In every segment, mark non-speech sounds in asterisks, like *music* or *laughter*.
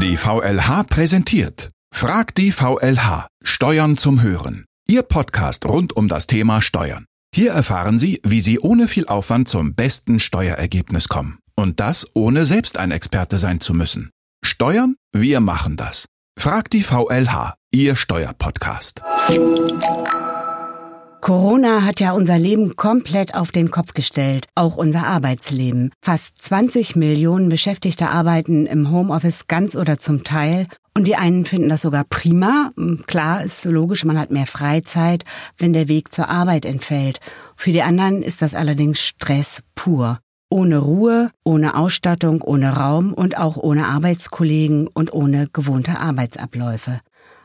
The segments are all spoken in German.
Die VLH präsentiert Frag die VLH. Steuern zum Hören. Ihr Podcast rund um das Thema Steuern. Hier erfahren Sie, wie Sie ohne viel Aufwand zum besten Steuerergebnis kommen. Und das ohne selbst ein Experte sein zu müssen. Steuern? Wir machen das. Frag die VLH. Ihr Steuerpodcast. Corona hat ja unser Leben komplett auf den Kopf gestellt, auch unser Arbeitsleben. Fast 20 Millionen Beschäftigte arbeiten im Homeoffice ganz oder zum Teil und die einen finden das sogar prima. Klar, ist logisch, man hat mehr Freizeit, wenn der Weg zur Arbeit entfällt. Für die anderen ist das allerdings Stress pur. Ohne Ruhe, ohne Ausstattung, ohne Raum und auch ohne Arbeitskollegen und ohne gewohnte Arbeitsabläufe.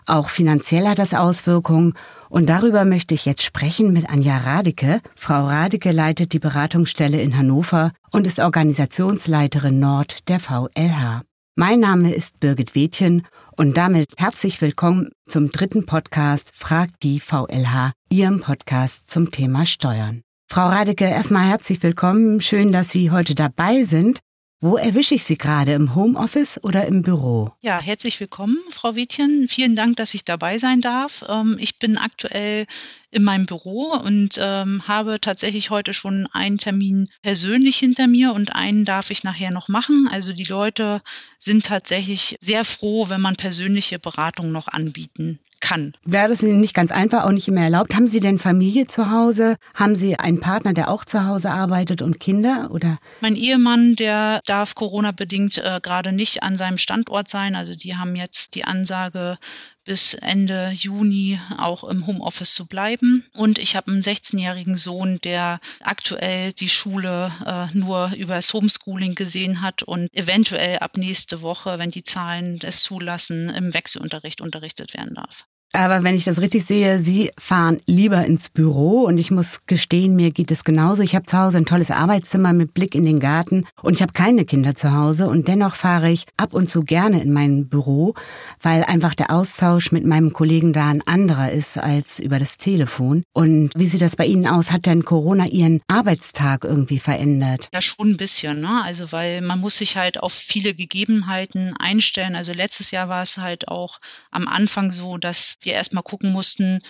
Auch finanziell hat das Auswirkungen und darüber möchte ich jetzt sprechen mit Anja Radeke. Frau Radeke leitet die Beratungsstelle in Hannover und ist Organisationsleiterin Nord der VLH. Mein Name ist Birgit Wädchen und damit herzlich willkommen zum dritten Podcast Fragt die VLH, Ihrem Podcast zum Thema Steuern. Frau Radeke, erstmal herzlich willkommen. Schön, dass Sie heute dabei sind. Wo erwische ich Sie gerade? Im Homeoffice oder im Büro? Ja, herzlich willkommen, Frau Wittchen. Vielen Dank, dass ich dabei sein darf. Ähm, ich bin aktuell in meinem Büro und ähm, habe tatsächlich heute schon einen Termin persönlich hinter mir und einen darf ich nachher noch machen. Also die Leute sind tatsächlich sehr froh, wenn man persönliche Beratung noch anbieten kann. Wäre das nicht ganz einfach, auch nicht immer erlaubt? Haben Sie denn Familie zu Hause? Haben Sie einen Partner, der auch zu Hause arbeitet und Kinder? Oder? Mein Ehemann, der darf Corona-bedingt äh, gerade nicht an seinem Standort sein. Also die haben jetzt die Ansage, bis Ende Juni auch im Homeoffice zu bleiben. Und ich habe einen 16-jährigen Sohn, der aktuell die Schule äh, nur übers Homeschooling gesehen hat und eventuell ab nächste Woche, wenn die Zahlen es zulassen, im Wechselunterricht unterrichtet werden darf. Aber wenn ich das richtig sehe, Sie fahren lieber ins Büro und ich muss gestehen, mir geht es genauso. Ich habe zu Hause ein tolles Arbeitszimmer mit Blick in den Garten und ich habe keine Kinder zu Hause und dennoch fahre ich ab und zu gerne in mein Büro, weil einfach der Austausch mit meinem Kollegen da ein anderer ist als über das Telefon. Und wie sieht das bei Ihnen aus? Hat denn Corona Ihren Arbeitstag irgendwie verändert? Ja, schon ein bisschen, ne? Also weil man muss sich halt auf viele Gegebenheiten einstellen. Also letztes Jahr war es halt auch am Anfang so, dass wir erstmal gucken mussten,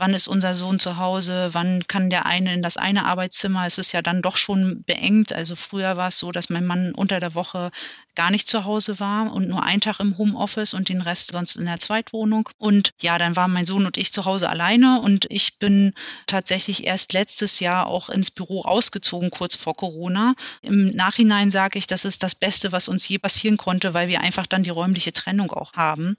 wann ist unser Sohn zu Hause, wann kann der eine in das eine Arbeitszimmer. Es ist ja dann doch schon beengt. Also früher war es so, dass mein Mann unter der Woche gar nicht zu Hause war und nur einen Tag im Homeoffice und den Rest sonst in der Zweitwohnung. Und ja, dann waren mein Sohn und ich zu Hause alleine und ich bin tatsächlich erst letztes Jahr auch ins Büro ausgezogen, kurz vor Corona. Im Nachhinein sage ich, das ist das Beste, was uns je passieren konnte, weil wir einfach dann die räumliche Trennung auch haben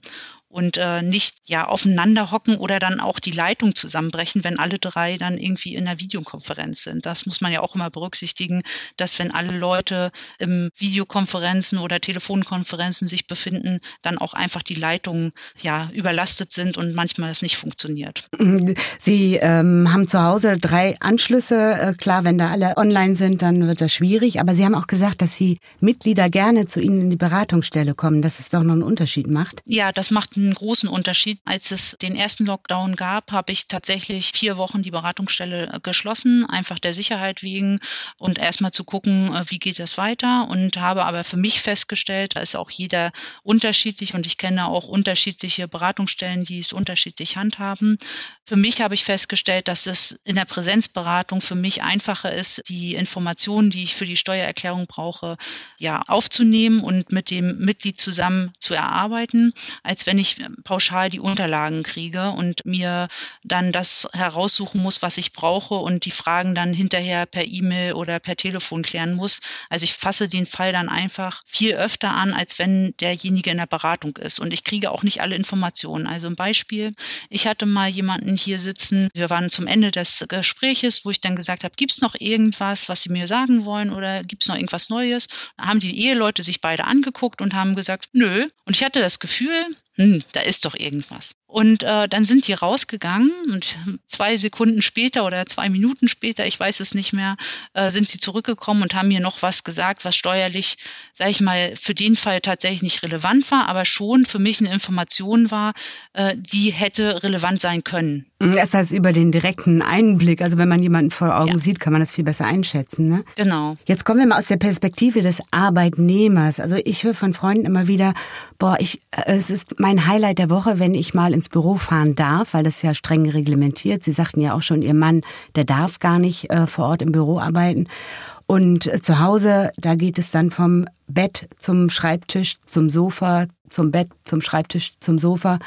und äh, nicht ja aufeinander hocken oder dann auch die Leitung zusammenbrechen, wenn alle drei dann irgendwie in einer Videokonferenz sind. Das muss man ja auch immer berücksichtigen, dass wenn alle Leute im Videokonferenzen oder Telefonkonferenzen sich befinden, dann auch einfach die Leitungen ja überlastet sind und manchmal es nicht funktioniert. Sie ähm, haben zu Hause drei Anschlüsse. Äh, klar, wenn da alle online sind, dann wird das schwierig. Aber Sie haben auch gesagt, dass Sie Mitglieder gerne zu Ihnen in die Beratungsstelle kommen, dass es doch noch einen Unterschied macht. Ja, das macht einen großen Unterschied. Als es den ersten Lockdown gab, habe ich tatsächlich vier Wochen die Beratungsstelle äh, geschlossen, einfach der Sicherheit wegen und erstmal zu gucken, äh, wie geht das weiter und habe aber für mich festgestellt, da ist auch jeder unterschiedlich und ich kenne auch unterschiedliche Beratungsstellen, die es unterschiedlich handhaben. Für mich habe ich festgestellt, dass es in der Präsenzberatung für mich einfacher ist, die Informationen, die ich für die Steuererklärung brauche, ja, aufzunehmen und mit dem Mitglied zusammen zu erarbeiten, als wenn ich ich pauschal die Unterlagen kriege und mir dann das heraussuchen muss, was ich brauche und die Fragen dann hinterher per E-Mail oder per Telefon klären muss. Also ich fasse den Fall dann einfach viel öfter an, als wenn derjenige in der Beratung ist. Und ich kriege auch nicht alle Informationen. Also ein Beispiel, ich hatte mal jemanden hier sitzen, wir waren zum Ende des Gespräches, wo ich dann gesagt habe, gibt es noch irgendwas, was Sie mir sagen wollen oder gibt es noch irgendwas Neues? Da haben die Eheleute sich beide angeguckt und haben gesagt, nö. Und ich hatte das Gefühl, hm, da ist doch irgendwas. Und äh, dann sind die rausgegangen und zwei Sekunden später oder zwei Minuten später, ich weiß es nicht mehr, äh, sind sie zurückgekommen und haben mir noch was gesagt, was steuerlich, sage ich mal, für den Fall tatsächlich nicht relevant war, aber schon für mich eine Information war, äh, die hätte relevant sein können. Das heißt über den direkten Einblick, also wenn man jemanden vor Augen ja. sieht, kann man das viel besser einschätzen. Ne? Genau. Jetzt kommen wir mal aus der Perspektive des Arbeitnehmers. Also ich höre von Freunden immer wieder, boah, ich, äh, es ist mein Highlight der Woche, wenn ich mal ins Büro fahren darf, weil das ja streng reglementiert. Sie sagten ja auch schon, Ihr Mann, der darf gar nicht äh, vor Ort im Büro arbeiten. Und äh, zu Hause, da geht es dann vom Bett zum Schreibtisch, zum Sofa, zum Bett, zum Schreibtisch, zum Sofa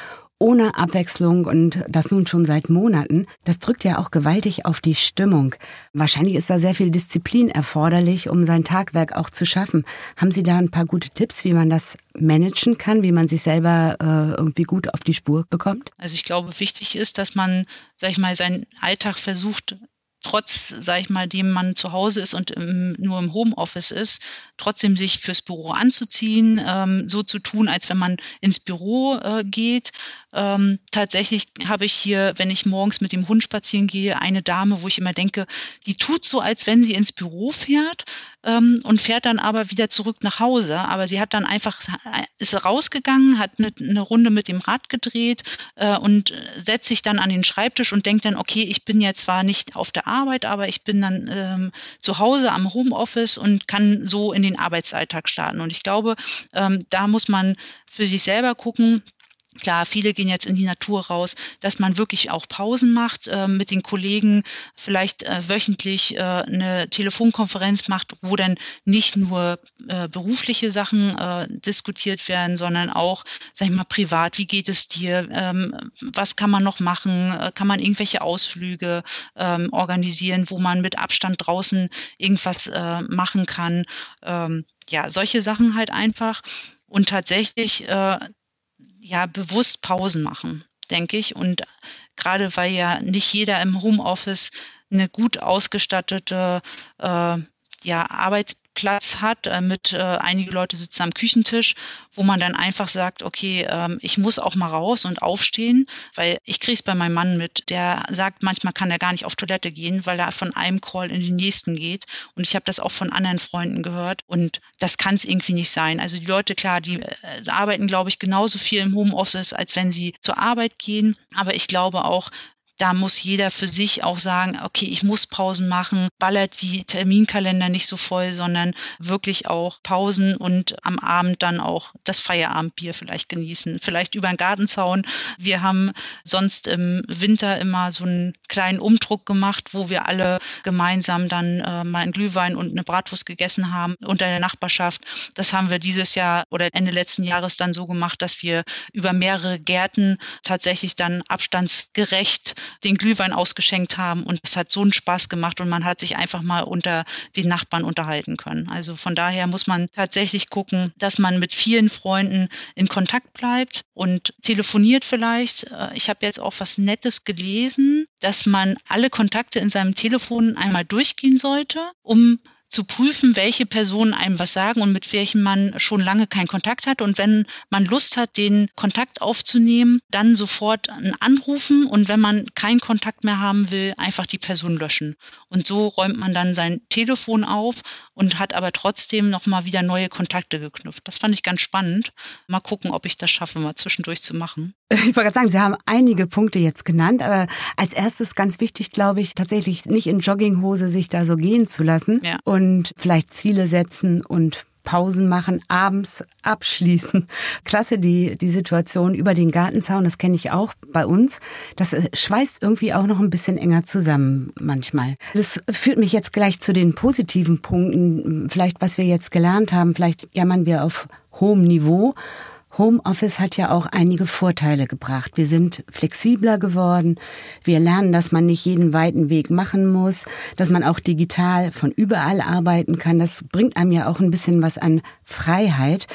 ohne Abwechslung und das nun schon seit Monaten, das drückt ja auch gewaltig auf die Stimmung. Wahrscheinlich ist da sehr viel Disziplin erforderlich, um sein Tagwerk auch zu schaffen. Haben Sie da ein paar gute Tipps, wie man das managen kann, wie man sich selber äh, irgendwie gut auf die Spur bekommt? Also ich glaube, wichtig ist, dass man, sag ich mal, seinen Alltag versucht trotz, sag ich mal, dem man zu Hause ist und im, nur im Homeoffice ist, trotzdem sich fürs Büro anzuziehen, ähm, so zu tun, als wenn man ins Büro äh, geht. Ähm, tatsächlich habe ich hier, wenn ich morgens mit dem Hund spazieren gehe, eine Dame, wo ich immer denke, die tut so, als wenn sie ins Büro fährt ähm, und fährt dann aber wieder zurück nach Hause. Aber sie hat dann einfach, ist rausgegangen, hat eine, eine Runde mit dem Rad gedreht äh, und setzt sich dann an den Schreibtisch und denkt dann, okay, ich bin ja zwar nicht auf der Arbeit, aber ich bin dann ähm, zu Hause am Homeoffice und kann so in den Arbeitsalltag starten. Und ich glaube, ähm, da muss man für sich selber gucken, Klar, viele gehen jetzt in die Natur raus, dass man wirklich auch Pausen macht, äh, mit den Kollegen vielleicht äh, wöchentlich äh, eine Telefonkonferenz macht, wo dann nicht nur äh, berufliche Sachen äh, diskutiert werden, sondern auch, sag ich mal, privat. Wie geht es dir? Ähm, was kann man noch machen? Äh, kann man irgendwelche Ausflüge ähm, organisieren, wo man mit Abstand draußen irgendwas machen kann? Ähm, ja, solche Sachen halt einfach. Und tatsächlich ja bewusst Pausen machen, denke ich. Und gerade weil ja nicht jeder im Homeoffice eine gut ausgestattete äh, ja, Arbeitsplatz hat, äh, mit äh, einige Leute sitzen am Küchentisch, wo man dann einfach sagt, okay, ähm, ich muss auch mal raus und aufstehen, weil ich kriege es bei meinem Mann mit, der sagt, manchmal kann er gar nicht auf Toilette gehen, weil er von einem Call in den nächsten geht. Und ich habe das auch von anderen Freunden gehört und das kann es irgendwie nicht sein. Also die Leute, klar, die äh, arbeiten, glaube ich, genauso viel im Homeoffice, als wenn sie zur Arbeit gehen. Aber ich glaube auch, da muss jeder für sich auch sagen, okay, ich muss Pausen machen, ballert die Terminkalender nicht so voll, sondern wirklich auch Pausen und am Abend dann auch das Feierabendbier vielleicht genießen, vielleicht über den Gartenzaun. Wir haben sonst im Winter immer so einen kleinen Umdruck gemacht, wo wir alle gemeinsam dann äh, mal einen Glühwein und eine Bratwurst gegessen haben unter der Nachbarschaft. Das haben wir dieses Jahr oder Ende letzten Jahres dann so gemacht, dass wir über mehrere Gärten tatsächlich dann abstandsgerecht den Glühwein ausgeschenkt haben und es hat so einen Spaß gemacht und man hat sich einfach mal unter den Nachbarn unterhalten können. Also von daher muss man tatsächlich gucken, dass man mit vielen Freunden in Kontakt bleibt und telefoniert vielleicht. Äh, ich habe jetzt auch was Nettes gelesen, dass man alle Kontakte in seinem Telefon einmal durchgehen sollte, um zu prüfen, welche Personen einem was sagen und mit welchen man schon lange keinen Kontakt hat. Und wenn man Lust hat, den Kontakt aufzunehmen, dann sofort anrufen und wenn man keinen Kontakt mehr haben will, einfach die Person löschen. Und so räumt man dann sein Telefon auf und hat aber trotzdem nochmal wieder neue Kontakte geknüpft. Das fand ich ganz spannend. Mal gucken, ob ich das schaffe, mal zwischendurch zu machen. Ich wollte gerade sagen, Sie haben einige Punkte jetzt genannt, aber als erstes ganz wichtig, glaube ich, tatsächlich nicht in Jogginghose sich da so gehen zu lassen ja. und vielleicht Ziele setzen und Pausen machen, abends abschließen. Klasse, die, die Situation über den Gartenzaun, das kenne ich auch bei uns. Das äh, schweißt irgendwie auch noch ein bisschen enger zusammen manchmal. Das führt mich jetzt gleich zu den positiven Punkten. Vielleicht, was wir jetzt gelernt haben, vielleicht jammern wir auf hohem Niveau. Homeoffice hat ja auch einige Vorteile gebracht. Wir sind flexibler geworden. Wir lernen, dass man nicht jeden weiten Weg machen muss, dass man auch digital von überall arbeiten kann. Das bringt einem ja auch ein bisschen was an Freiheit,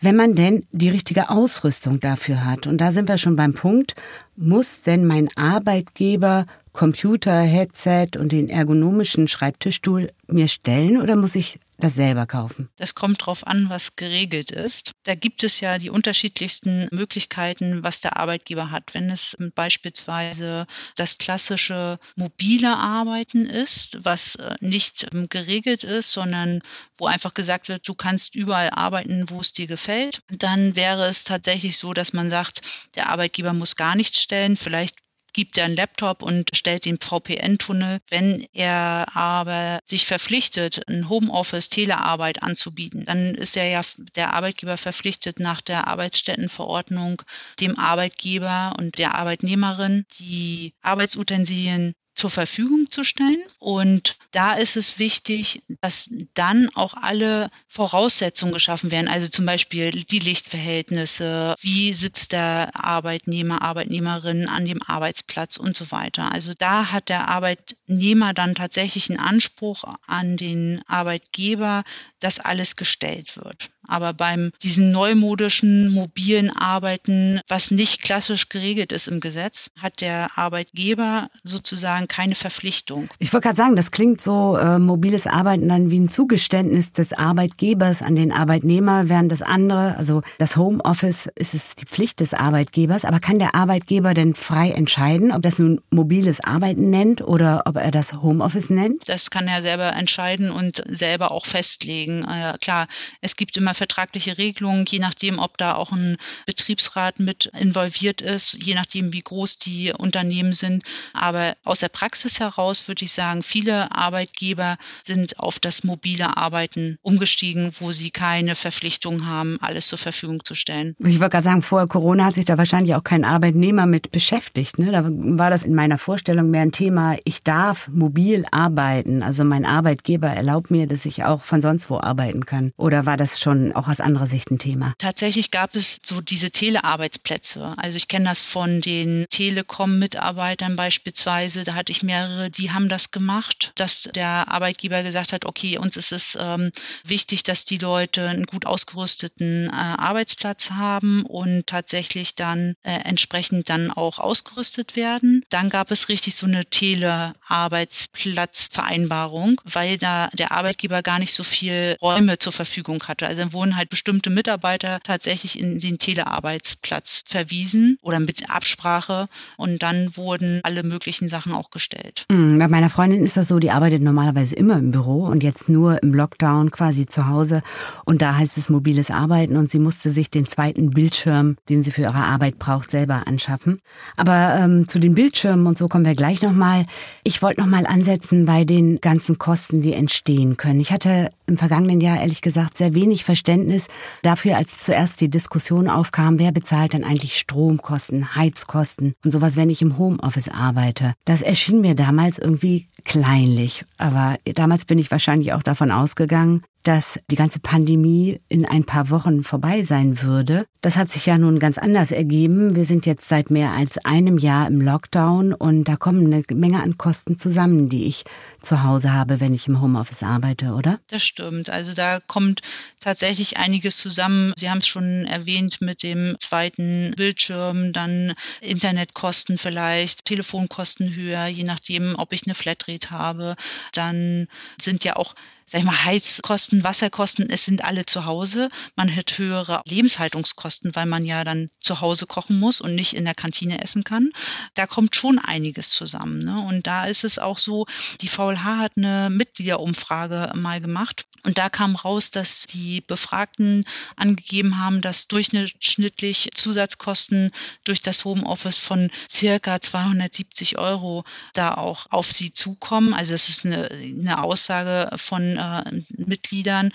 wenn man denn die richtige Ausrüstung dafür hat. Und da sind wir schon beim Punkt, muss denn mein Arbeitgeber Computer, Headset und den ergonomischen Schreibtischstuhl mir stellen oder muss ich das selber kaufen? Das kommt darauf an, was geregelt ist. Da gibt es ja die unterschiedlichsten Möglichkeiten, was der Arbeitgeber hat. Wenn es beispielsweise das klassische mobile Arbeiten ist, was äh, nicht ähm, geregelt ist, sondern wo einfach gesagt wird, du kannst überall arbeiten, wo es dir gefällt, dann wäre es tatsächlich so, dass man sagt, der Arbeitgeber muss gar nichts stellen. Vielleicht gibt er einen Laptop und stellt den VPN-Tunnel. Wenn er aber sich verpflichtet, ein Homeoffice, Telearbeit anzubieten, dann ist er ja der Arbeitgeber verpflichtet, nach der Arbeitsstättenverordnung dem Arbeitgeber und der Arbeitnehmerin die Arbeitsutensilien zur Verfügung zu stellen. Und da ist es wichtig, dass dann auch alle Voraussetzungen geschaffen werden. Also zum Beispiel die Lichtverhältnisse, wie sitzt der Arbeitnehmer, Arbeitnehmerin an dem Arbeitsplatz und so weiter. Also da hat der Arbeitnehmer dann tatsächlich einen Anspruch an den Arbeitgeber, dass alles gestellt wird. Aber beim diesen neumodischen mobilen Arbeiten, was nicht klassisch geregelt ist im Gesetz, hat der Arbeitgeber sozusagen keine Verpflichtung. Ich wollte gerade sagen, das klingt so äh, mobiles Arbeiten dann wie ein Zugeständnis des Arbeitgebers an den Arbeitnehmer, während das andere, also das Homeoffice, ist es die Pflicht des Arbeitgebers. Aber kann der Arbeitgeber denn frei entscheiden, ob das nun mobiles Arbeiten nennt oder ob er das Homeoffice nennt? Das kann er selber entscheiden und selber auch festlegen. Äh, klar, es gibt immer vertragliche Regelungen, je nachdem, ob da auch ein Betriebsrat mit involviert ist, je nachdem, wie groß die Unternehmen sind. Aber aus der Praxis heraus würde ich sagen, viele Arbeitgeber sind auf das mobile Arbeiten umgestiegen, wo sie keine Verpflichtung haben, alles zur Verfügung zu stellen. Ich wollte gerade sagen, vor Corona hat sich da wahrscheinlich auch kein Arbeitnehmer mit beschäftigt. Ne? Da war das in meiner Vorstellung mehr ein Thema, ich darf mobil arbeiten. Also mein Arbeitgeber erlaubt mir, dass ich auch von sonst wo arbeiten kann. Oder war das schon auch aus anderer Sicht ein Thema? Tatsächlich gab es so diese Telearbeitsplätze. Also ich kenne das von den Telekom-Mitarbeitern beispielsweise. Da hatte ich mehrere, die haben das gemacht, dass der Arbeitgeber gesagt hat, okay, uns ist es ähm, wichtig, dass die Leute einen gut ausgerüsteten äh, Arbeitsplatz haben und tatsächlich dann äh, entsprechend dann auch ausgerüstet werden. Dann gab es richtig so eine Telearbeitsplatzvereinbarung, weil da der Arbeitgeber gar nicht so viel Räume zur Verfügung hatte. Also wurden halt bestimmte Mitarbeiter tatsächlich in den Telearbeitsplatz verwiesen oder mit Absprache und dann wurden alle möglichen Sachen auch gestellt. Mhm, bei meiner Freundin ist das so, die arbeitet normalerweise immer im Büro und jetzt nur im Lockdown quasi zu Hause und da heißt es mobiles Arbeiten und sie musste sich den zweiten Bildschirm, den sie für ihre Arbeit braucht, selber anschaffen. Aber ähm, zu den Bildschirmen und so kommen wir gleich nochmal. Ich wollte nochmal ansetzen bei den ganzen Kosten, die entstehen können. Ich hatte im vergangenen Jahr ehrlich gesagt sehr wenig Verständnis Verständnis dafür, als zuerst die Diskussion aufkam, wer bezahlt denn eigentlich Stromkosten, Heizkosten und sowas, wenn ich im Homeoffice arbeite. Das erschien mir damals irgendwie kleinlich. Aber damals bin ich wahrscheinlich auch davon ausgegangen, dass die ganze Pandemie in ein paar Wochen vorbei sein würde. Das hat sich ja nun ganz anders ergeben. Wir sind jetzt seit mehr als einem Jahr im Lockdown und da kommen eine Menge an Kosten zusammen, die ich zu Hause habe, wenn ich im Homeoffice arbeite, oder? Das stimmt. Also da kommt tatsächlich einiges zusammen. Sie haben es schon erwähnt mit dem zweiten Bildschirm, dann Internetkosten vielleicht, Telefonkosten höher, je nachdem, ob ich eine Flatrate habe. Dann sind ja auch sag ich mal, Heizkosten, Wasserkosten, es sind alle zu Hause. Man hat höhere Lebenshaltungskosten, weil man ja dann zu Hause kochen muss und nicht in der Kantine essen kann. Da kommt schon einiges zusammen. Ne? Und da ist es auch so, die VLH hat eine Mitgliederumfrage mal gemacht und da kam raus, dass die Befragten angegeben haben, dass durchschnittlich Zusatzkosten durch das Homeoffice von circa 270 Euro da auch auf sie zukommen. Also das ist eine, eine Aussage von äh, Mitgliedern.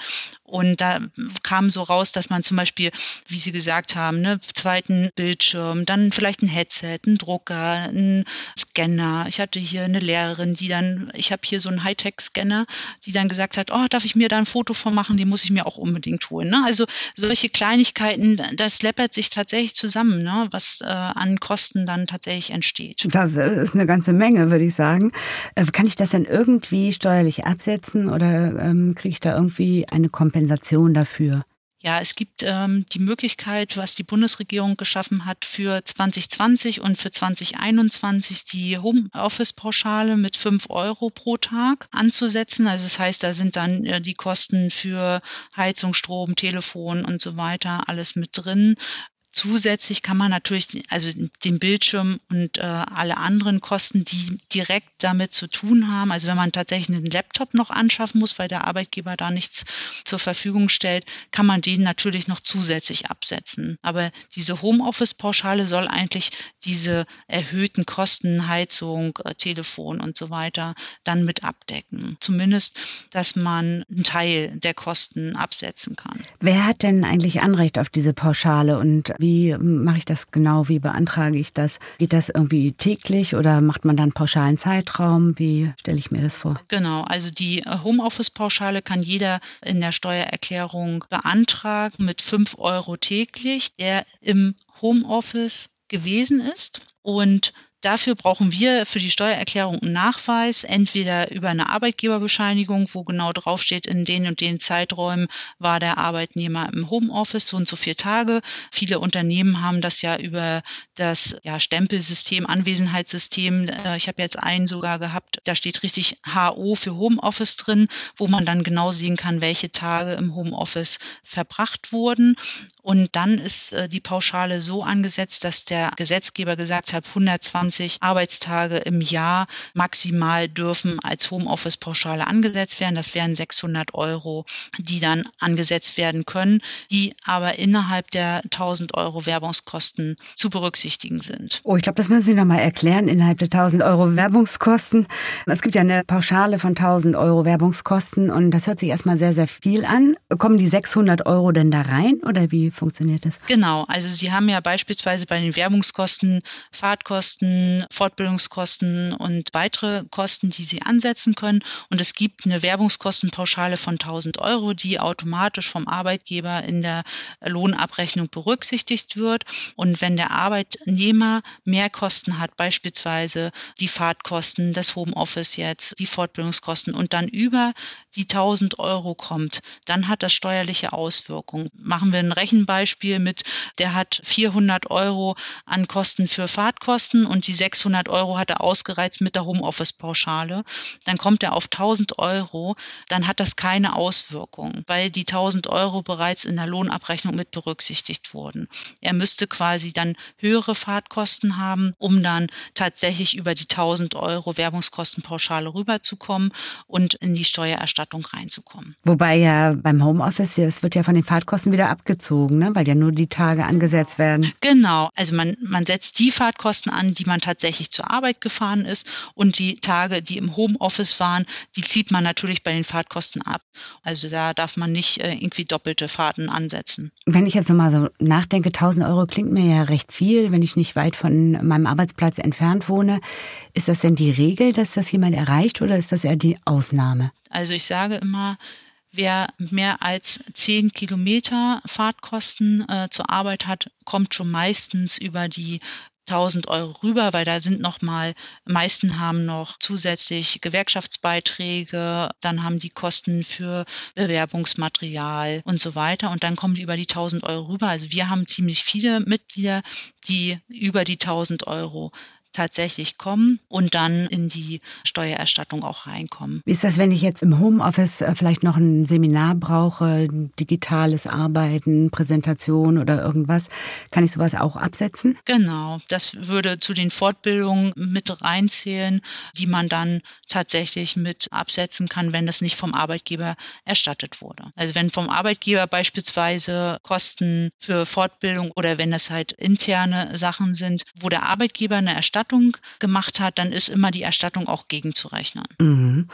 Und da kam so raus, dass man zum Beispiel, wie Sie gesagt haben, ne, zweiten Bildschirm, dann vielleicht ein Headset, ein Drucker, ein Scanner. Ich hatte hier eine Lehrerin, die dann, ich habe hier so einen Hightech-Scanner, die dann gesagt hat, oh, darf ich mir da ein Foto von machen, den muss ich mir auch unbedingt holen. Ne? Also solche Kleinigkeiten, das läppert sich tatsächlich zusammen, ne? was äh, an Kosten dann tatsächlich entsteht. Das ist eine ganze Menge, würde ich sagen. Äh, kann ich das denn irgendwie steuerlich absetzen oder ähm, kriege ich da irgendwie eine Kompensation dafür? Ja, es gibt ähm, die Möglichkeit, was die Bundesregierung geschaffen hat für 2020 und für 2021 die Homeoffice-Pauschale mit fünf Euro pro Tag anzusetzen. Also das heißt, da sind dann äh, die Kosten für Heizung, Strom, Telefon und so weiter alles mit drin. Zusätzlich kann man natürlich also den Bildschirm und äh, alle anderen Kosten, die direkt damit zu tun haben, also wenn man tatsächlich einen Laptop noch anschaffen muss, weil der Arbeitgeber da nichts zur Verfügung stellt, kann man den natürlich noch zusätzlich absetzen. Aber diese Homeoffice-Pauschale soll eigentlich diese erhöhten Kosten, Heizung, äh, Telefon und so weiter dann mit abdecken. Zumindest, dass man einen Teil der Kosten absetzen kann. Wer hat denn eigentlich Anrecht auf diese Pauschale und wie mache ich das genau? Wie beantrage ich das? Geht das irgendwie täglich oder macht man dann pauschalen Zeitraum? Wie stelle ich mir das vor? Genau, also die Homeoffice-Pauschale kann jeder in der Steuererklärung beantragen mit 5 Euro täglich, der im Homeoffice gewesen ist. Und Dafür brauchen wir für die Steuererklärung einen Nachweis, entweder über eine Arbeitgeberbescheinigung, wo genau draufsteht, in den und den Zeiträumen war der Arbeitnehmer im Homeoffice, so und so vier Tage. Viele Unternehmen haben das ja über das ja, Stempelsystem, Anwesenheitssystem. Äh, ich habe jetzt einen sogar gehabt, da steht richtig HO für Homeoffice drin, wo man dann genau sehen kann, welche Tage im Homeoffice verbracht wurden. Und dann ist äh, die Pauschale so angesetzt, dass der Gesetzgeber gesagt hat, 120 Arbeitstage im Jahr maximal dürfen als Homeoffice-Pauschale angesetzt werden. Das wären 600 Euro, die dann angesetzt werden können, die aber innerhalb der 1000 Euro Werbungskosten zu berücksichtigen sind. Oh, ich glaube, das müssen Sie noch mal erklären, innerhalb der 1000 Euro Werbungskosten. Es gibt ja eine Pauschale von 1000 Euro Werbungskosten und das hört sich erstmal sehr, sehr viel an. Kommen die 600 Euro denn da rein oder wie funktioniert das? Genau, also Sie haben ja beispielsweise bei den Werbungskosten Fahrtkosten, Fortbildungskosten und weitere Kosten, die Sie ansetzen können. Und es gibt eine Werbungskostenpauschale von 1000 Euro, die automatisch vom Arbeitgeber in der Lohnabrechnung berücksichtigt wird. Und wenn der Arbeitnehmer mehr Kosten hat, beispielsweise die Fahrtkosten, das Homeoffice jetzt, die Fortbildungskosten und dann über die 1000 Euro kommt, dann hat das steuerliche Auswirkungen. Machen wir ein Rechen Beispiel mit, der hat 400 Euro an Kosten für Fahrtkosten und die 600 Euro hat er ausgereizt mit der Homeoffice-Pauschale. Dann kommt er auf 1000 Euro, dann hat das keine Auswirkung, weil die 1000 Euro bereits in der Lohnabrechnung mit berücksichtigt wurden. Er müsste quasi dann höhere Fahrtkosten haben, um dann tatsächlich über die 1000 Euro Werbungskostenpauschale rüberzukommen und in die Steuererstattung reinzukommen. Wobei ja beim Homeoffice, es wird ja von den Fahrtkosten wieder abgezogen Vergütung, ne? weil ja nur die Tage angesetzt werden. Genau, also man, man setzt die Fahrtkosten an, die man tatsächlich zur Arbeit gefahren ist und die Tage, die im Homeoffice waren, die zieht man natürlich bei den Fahrtkosten ab. Also da darf man nicht äh, irgendwie doppelte Fahrten ansetzen. Wenn ich jetzt so mal so nachdenke, 1000 Euro klingt mir ja recht viel, wenn ich nicht weit von meinem Arbeitsplatz entfernt wohne. Ist das denn die Regel, dass das jemand erreicht oder ist das eher die Ausnahme? Also ich sage immer, Wer mehr als zehn Kilometer Fahrtkosten äh, zur Arbeit hat, kommt schon meistens über die 1000 Euro rüber, weil da sind noch mal, meisten haben noch zusätzlich Gewerkschaftsbeiträge, dann haben die Kosten für Bewerbungsmaterial und so weiter und dann kommen die über die 1000 Euro rüber. Also wir haben ziemlich viele Mitglieder, die über die 1000 Euro tatsächlich kommen und dann in die Steuererstattung auch reinkommen. Wie ist das, wenn ich jetzt im Homeoffice äh, vielleicht noch ein Seminar brauche, digitales Arbeiten, Präsentation oder irgendwas? Kann ich sowas auch absetzen? Genau, das würde zu den Fortbildungen mit reinzählen, die man dann tatsächlich mit absetzen kann, wenn das nicht vom Arbeitgeber erstattet wurde. Also wenn vom Arbeitgeber beispielsweise Kosten für Fortbildung oder wenn es halt interne Sachen sind, wo der Arbeitgeber eine Erstattung Erstattung gemacht hat, dann ist immer die Erstattung auch gegenzurechnen. Mhm.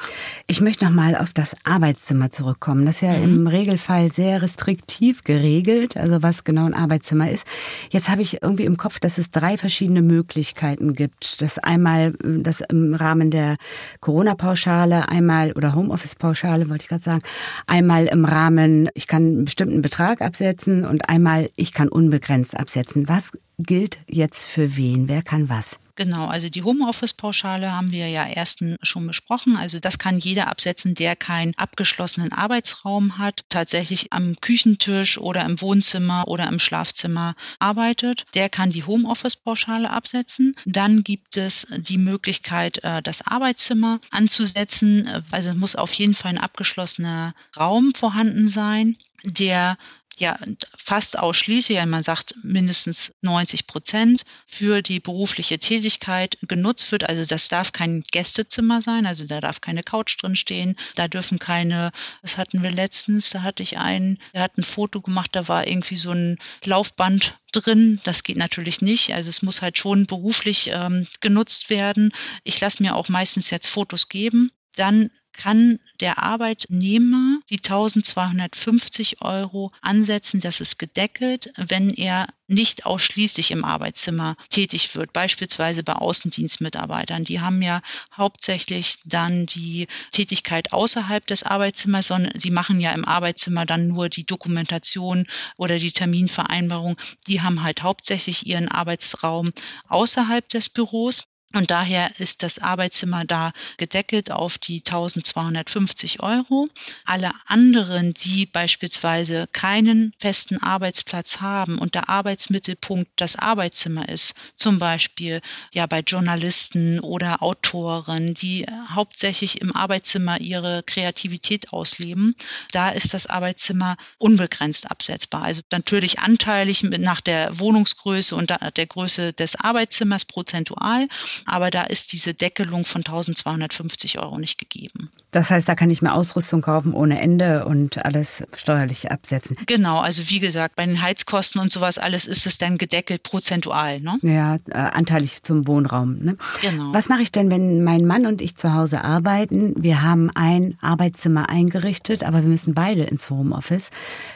Ich möchte noch mal auf das Arbeitszimmer zurückkommen. Das ist ja mhm. im Regelfall sehr restriktiv geregelt, also was genau ein Arbeitszimmer ist. Jetzt habe ich irgendwie im Kopf, dass es drei verschiedene Möglichkeiten gibt. Das einmal das im Rahmen der Corona-Pauschale, einmal oder Homeoffice-Pauschale, wollte ich gerade sagen, einmal im Rahmen, ich kann einen bestimmten Betrag absetzen und einmal ich kann unbegrenzt absetzen. Was gilt jetzt für wen? Wer kann was? Genau, also die Homeoffice-Pauschale haben wir ja ersten schon besprochen. Also das kann jeder absetzen, der keinen abgeschlossenen Arbeitsraum hat, tatsächlich am Küchentisch oder im Wohnzimmer oder im Schlafzimmer arbeitet. Der kann die Homeoffice-Pauschale absetzen. Dann gibt es die Möglichkeit, äh, das Arbeitszimmer anzusetzen. Also muss auf jeden Fall ein abgeschlossener Raum vorhanden sein der ja fast ausschließlich, man sagt mindestens 90 Prozent für die berufliche Tätigkeit genutzt wird. Also das darf kein Gästezimmer sein, also da darf keine Couch drin stehen, da dürfen keine, was hatten wir letztens, da hatte ich einen, der hat ein Foto gemacht, da war irgendwie so ein Laufband drin. Das geht natürlich nicht. Also es muss halt schon beruflich ähm, genutzt werden. Ich lasse mir auch meistens jetzt Fotos geben. Dann kann der Arbeitnehmer die 1250 Euro ansetzen. Das ist gedeckelt, wenn er nicht ausschließlich im Arbeitszimmer tätig wird, beispielsweise bei Außendienstmitarbeitern. Die haben ja hauptsächlich dann die Tätigkeit außerhalb des Arbeitszimmers, sondern sie machen ja im Arbeitszimmer dann nur die Dokumentation oder die Terminvereinbarung. Die haben halt hauptsächlich ihren Arbeitsraum außerhalb des Büros. Und daher ist das Arbeitszimmer da gedeckelt auf die 1250 Euro. Alle anderen, die beispielsweise keinen festen Arbeitsplatz haben und der Arbeitsmittelpunkt das Arbeitszimmer ist, zum Beispiel ja bei Journalisten oder Autoren, die hauptsächlich im Arbeitszimmer ihre Kreativität ausleben, da ist das Arbeitszimmer unbegrenzt absetzbar. Also natürlich anteilig nach der Wohnungsgröße und der Größe des Arbeitszimmers prozentual aber da ist diese Deckelung von 1250 Euro nicht gegeben. Das heißt, da kann ich mir Ausrüstung kaufen ohne Ende und alles steuerlich absetzen. Genau, also wie gesagt, bei den Heizkosten und sowas alles ist es dann gedeckelt prozentual. Ne? Ja, äh, anteilig zum Wohnraum. Ne? Genau. Was mache ich denn, wenn mein Mann und ich zu Hause arbeiten? Wir haben ein Arbeitszimmer eingerichtet, aber wir müssen beide ins Homeoffice.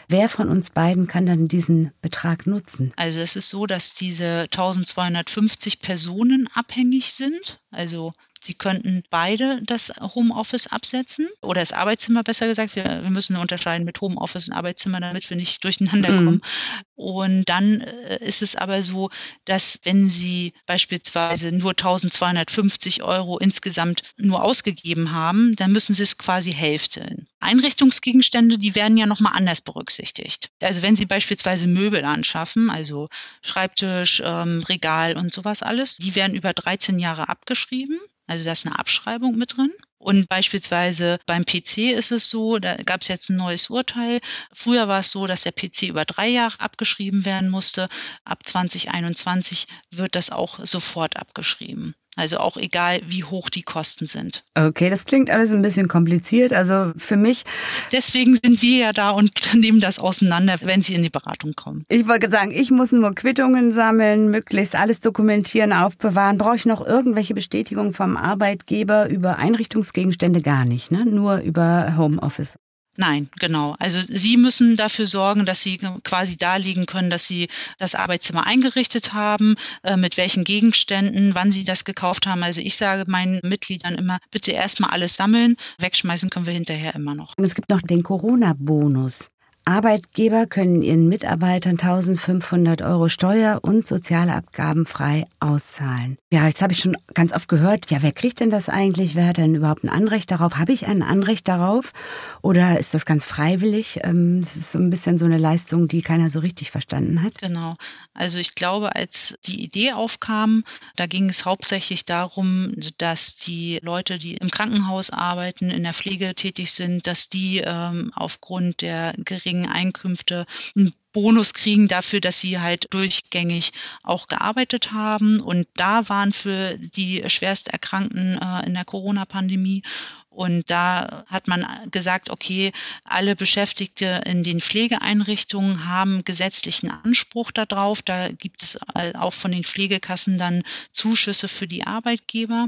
Wer von uns beiden kann dann diesen Betrag nutzen? Also es ist so, dass diese 1250 Personen abhängig sind. Also Sie könnten beide das Homeoffice absetzen oder das Arbeitszimmer besser gesagt. Wir, wir müssen unterscheiden mit Homeoffice und Arbeitszimmer, damit wir nicht durcheinander mhm. kommen. Und dann äh, ist es aber so, dass wenn Sie beispielsweise nur 1250 Euro insgesamt nur ausgegeben haben, dann müssen Sie es quasi hälfteln. Einrichtungsgegenstände, die werden ja nochmal anders berücksichtigt. Also wenn Sie beispielsweise Möbel anschaffen, also Schreibtisch, ähm, Regal und sowas alles, die werden über 13 Jahre abgeschrieben. Also da ist eine Abschreibung mit drin. Und beispielsweise beim PC ist es so, da gab es jetzt ein neues Urteil. Früher war es so, dass der PC über drei Jahre abgeschrieben werden musste. Ab 2021 wird das auch sofort abgeschrieben. Also auch egal, wie hoch die Kosten sind. Okay, das klingt alles ein bisschen kompliziert. Also für mich. Deswegen sind wir ja da und *laughs* nehmen das auseinander, wenn Sie in die Beratung kommen. Ich wollte sagen, ich muss nur Quittungen sammeln, möglichst alles dokumentieren, aufbewahren. Brauche ich noch irgendwelche Bestätigungen vom Arbeitgeber über Einrichtungsgegenstände? Gar nicht, ne? Nur über Homeoffice. Nein, genau. Also Sie müssen dafür sorgen, dass Sie quasi darlegen können, dass Sie das Arbeitszimmer eingerichtet haben, äh, mit welchen Gegenständen, wann Sie das gekauft haben. Also ich sage meinen Mitgliedern immer, bitte erstmal alles sammeln, wegschmeißen können wir hinterher immer noch. Es gibt noch den Corona-Bonus. Arbeitgeber können ihren Mitarbeitern 1500 Euro Steuer- und Sozialabgaben frei auszahlen. Ja, jetzt habe ich schon ganz oft gehört, ja, wer kriegt denn das eigentlich? Wer hat denn überhaupt ein Anrecht darauf? Habe ich ein Anrecht darauf? Oder ist das ganz freiwillig? Ähm, es ist so ein bisschen so eine Leistung, die keiner so richtig verstanden hat. Genau. Also ich glaube, als die Idee aufkam, da ging es hauptsächlich darum, dass die Leute, die im Krankenhaus arbeiten, in der Pflege tätig sind, dass die ähm, aufgrund der geringen niedrigen Einkünfte einen Bonus kriegen dafür, dass sie halt durchgängig auch gearbeitet haben. Und da waren für die schwerst Erkrankten äh, in der Corona-Pandemie und da hat man gesagt, okay, alle Beschäftigte in den Pflegeeinrichtungen haben gesetzlichen Anspruch darauf. Da gibt es auch von den Pflegekassen dann Zuschüsse für die Arbeitgeber.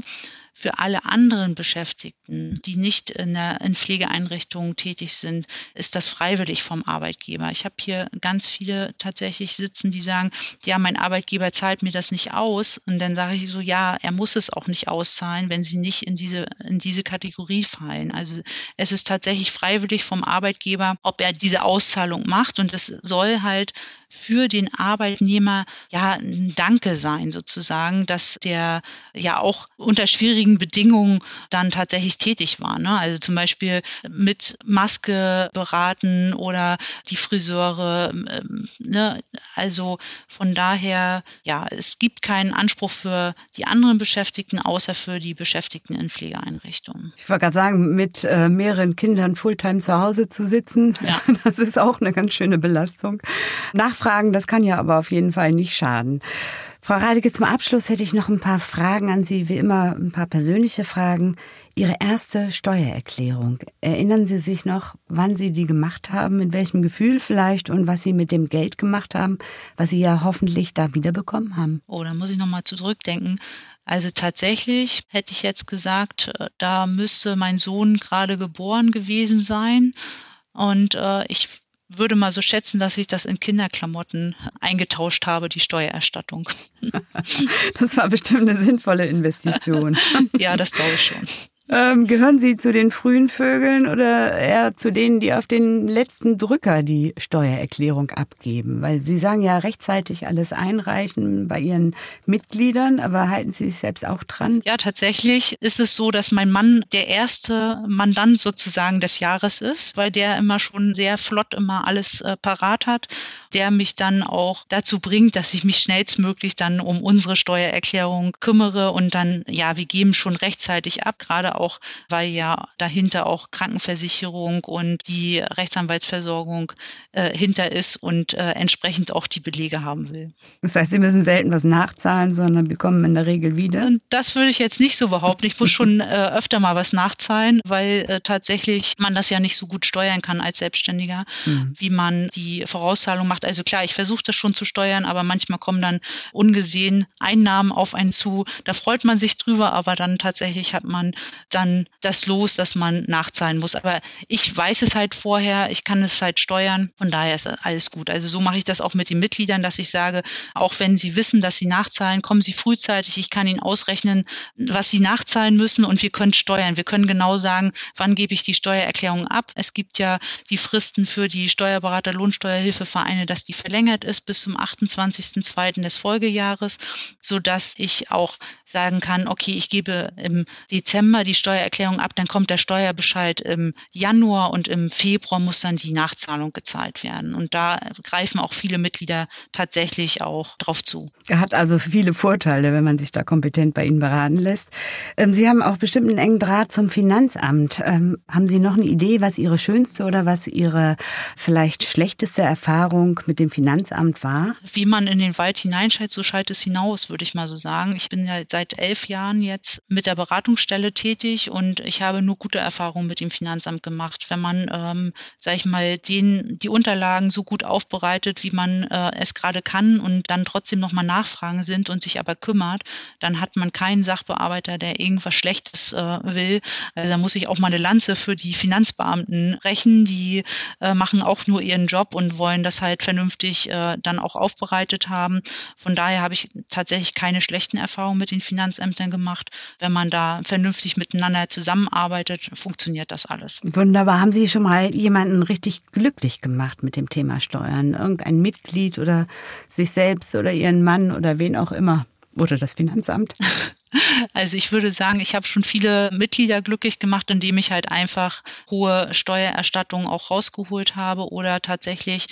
Für alle anderen Beschäftigten, die nicht in, der, in Pflegeeinrichtungen tätig sind, ist das freiwillig vom Arbeitgeber. Ich habe hier ganz viele tatsächlich sitzen, die sagen, ja, mein Arbeitgeber zahlt mir das nicht aus. Und dann sage ich so, ja, er muss es auch nicht auszahlen, wenn sie nicht in diese, in diese Kategorie fallen. Also es ist tatsächlich freiwillig vom Arbeitgeber, ob er diese Auszahlung macht. Und es soll halt für den Arbeitnehmer ja ein Danke sein sozusagen, dass der ja auch unter schwierigen Bedingungen dann tatsächlich tätig war. Ne? Also zum Beispiel mit Maske beraten oder die Friseure. Ähm, ne? Also von daher, ja, es gibt keinen Anspruch für die anderen Beschäftigten, außer für die Beschäftigten in Pflegeeinrichtungen. Ich wollte gerade sagen, mit äh, mehreren Kindern Fulltime zu Hause zu sitzen, ja. *laughs* das ist auch eine ganz schöne Belastung. Nachfragen, das kann ja aber auf jeden Fall nicht schaden. Frau Radeke, zum Abschluss hätte ich noch ein paar Fragen an Sie, wie immer ein paar persönliche Fragen. Ihre erste Steuererklärung. Erinnern Sie sich noch, wann Sie die gemacht haben, mit welchem Gefühl vielleicht und was Sie mit dem Geld gemacht haben, was Sie ja hoffentlich da wiederbekommen haben? Oh, da muss ich nochmal zurückdenken. Also tatsächlich hätte ich jetzt gesagt, äh, da müsste mein Sohn gerade geboren gewesen sein. Und äh, ich würde mal so schätzen, dass ich das in Kinderklamotten eingetauscht habe, die Steuererstattung. *laughs* Das war bestimmt eine sinnvolle Investition. *laughs* Ja, das glaube ich schon. Ähm, gehören Sie zu den frühen Vögeln oder eher zu denen, die auf den letzten Drücker die Steuererklärung abgeben? Weil Sie sagen ja rechtzeitig alles einreichen bei Ihren Mitgliedern, aber halten Sie sich selbst auch dran? Ja, tatsächlich ist es so, dass mein Mann der erste Mandant sozusagen des Jahres ist, weil der immer schon sehr flott immer alles äh, parat hat, der mich dann auch dazu bringt, dass ich mich schnellstmöglich dann um unsere Steuererklärung kümmere und dann, ja, wir geben schon rechtzeitig ab, gerade auch, weil ja dahinter auch Krankenversicherung und die Rechtsanwaltsversorgung äh, hinter ist und äh, entsprechend auch die Belege haben will. Das heißt, Sie müssen selten was nachzahlen, sondern bekommen in der Regel wieder? Und das würde ich jetzt nicht so behaupten. Ich muss schon äh, öfter mal was nachzahlen, weil äh, tatsächlich man das ja nicht so gut steuern kann als Selbstständiger, mhm. wie man die Vorauszahlung macht. Also klar, ich versuche das schon zu steuern, aber manchmal kommen dann ungesehen Einnahmen auf einen zu. Da freut man sich drüber, aber dann tatsächlich hat man dann das Los, dass man nachzahlen muss. Aber ich weiß es halt vorher, ich kann es halt steuern, von daher ist alles gut. Also so mache ich das auch mit den Mitgliedern, dass ich sage, auch wenn sie wissen, dass sie nachzahlen, kommen sie frühzeitig, ich kann ihnen ausrechnen, was sie nachzahlen müssen und wir können steuern. Wir können genau sagen, wann gebe ich die Steuererklärung ab. Es gibt ja die Fristen für die Steuerberater Lohnsteuerhilfevereine, dass die verlängert ist bis zum 28.02. des Folgejahres, sodass ich auch sagen kann, okay, ich gebe im Dezember die Steuererklärung ab, dann kommt der Steuerbescheid im Januar und im Februar muss dann die Nachzahlung gezahlt werden. Und da greifen auch viele Mitglieder tatsächlich auch drauf zu. Er hat also viele Vorteile, wenn man sich da kompetent bei Ihnen beraten lässt. Ähm, Sie haben auch bestimmt einen engen Draht zum Finanzamt. Ähm, haben Sie noch eine Idee, was Ihre schönste oder was Ihre vielleicht schlechteste Erfahrung mit dem Finanzamt war? Wie man in den Wald hineinschaltet, so schaltet es hinaus, würde ich mal so sagen. Ich bin ja seit elf Jahren jetzt mit der Beratungsstelle tätig und ich habe nur gute Erfahrungen mit dem Finanzamt gemacht. Wenn man, ähm, sage ich mal, den, die Unterlagen so gut aufbereitet, wie man äh, es gerade kann und dann trotzdem nochmal Nachfragen sind und sich aber kümmert, dann hat man keinen Sachbearbeiter, der irgendwas Schlechtes äh, will. Also da muss ich auch mal eine Lanze für die Finanzbeamten rächen. Die äh, machen auch nur ihren Job und wollen das halt vernünftig äh, dann auch aufbereitet haben. Von daher habe ich tatsächlich keine schlechten Erfahrungen mit den Finanzämtern gemacht, wenn man da vernünftig mit miteinander zusammenarbeitet, funktioniert das alles. Wunderbar. Haben Sie schon mal jemanden richtig glücklich gemacht mit dem Thema Steuern? Irgendein Mitglied oder sich selbst oder Ihren Mann oder wen auch immer? Oder das Finanzamt? *laughs* Also ich würde sagen, ich habe schon viele Mitglieder glücklich gemacht, indem ich halt einfach hohe Steuererstattungen auch rausgeholt habe. Oder tatsächlich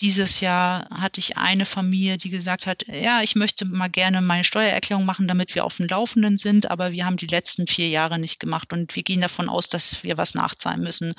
dieses Jahr hatte ich eine Familie, die gesagt hat, ja, ich möchte mal gerne meine Steuererklärung machen, damit wir auf dem Laufenden sind, aber wir haben die letzten vier Jahre nicht gemacht und wir gehen davon aus, dass wir was nachzahlen müssen.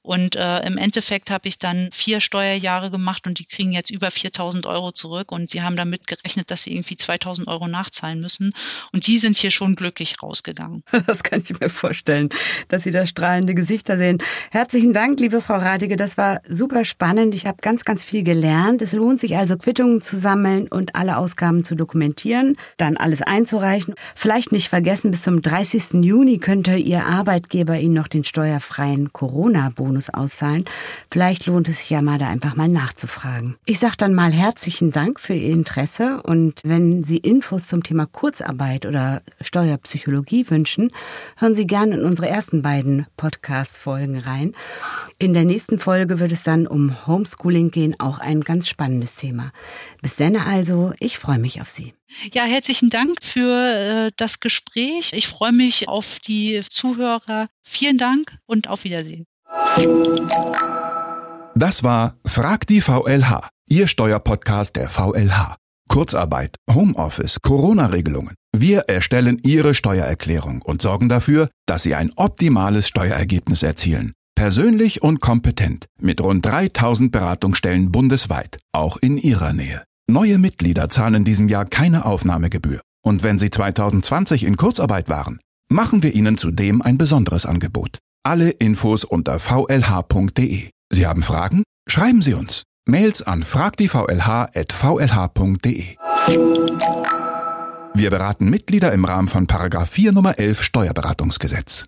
Und äh, im Endeffekt habe ich dann vier Steuerjahre gemacht und die kriegen jetzt über 4000 Euro zurück und sie haben damit gerechnet, dass sie irgendwie 2000 Euro nachzahlen müssen. Und die sind sind hier schon glücklich rausgegangen. *laughs* Das kann ich mir vorstellen, dass Sie da strahlende Gesichter sehen. Herzlichen Dank, liebe Frau Radige. Das war super spannend. Ich habe ganz, ganz viel gelernt. Es lohnt sich also, Quittungen zu sammeln und alle Ausgaben zu dokumentieren, dann alles einzureichen. Vielleicht nicht vergessen, bis zum 30. Juni könnte Ihr Arbeitgeber Ihnen noch den steuerfreien Corona-Bonus auszahlen. Vielleicht lohnt es sich ja mal, da einfach mal nachzufragen. Ich sage dann mal herzlichen Dank für Ihr Interesse und wenn Sie Infos zum Thema Kurzarbeit oder Steuerpsychologie wünschen, hören Sie gerne in unsere ersten beiden Podcast-Folgen rein. In der nächsten Folge wird es dann um Homeschooling gehen, auch ein ganz spannendes Thema. Bis dann also, ich freue mich auf Sie. Ja, herzlichen Dank für äh, das Gespräch. Ich freue mich auf die Zuhörer. Vielen Dank und auf Wiedersehen. Das war Frag die VLH, Ihr Steuerpodcast der VLH. Kurzarbeit, Homeoffice, Corona-Regelungen. Wir erstellen Ihre Steuererklärung und sorgen dafür, dass Sie ein optimales Steuerergebnis erzielen. Persönlich und kompetent, mit rund 3000 Beratungsstellen bundesweit, auch in Ihrer Nähe. Neue Mitglieder zahlen in diesem Jahr keine Aufnahmegebühr. Und wenn Sie 2020 in Kurzarbeit waren, machen wir Ihnen zudem ein besonderes Angebot. Alle Infos unter vlh.de. Sie haben Fragen? Schreiben Sie uns. Mails an fragdievlh.vlh.de. Wir beraten Mitglieder im Rahmen von Paragraph 4 Nummer 11 Steuerberatungsgesetz.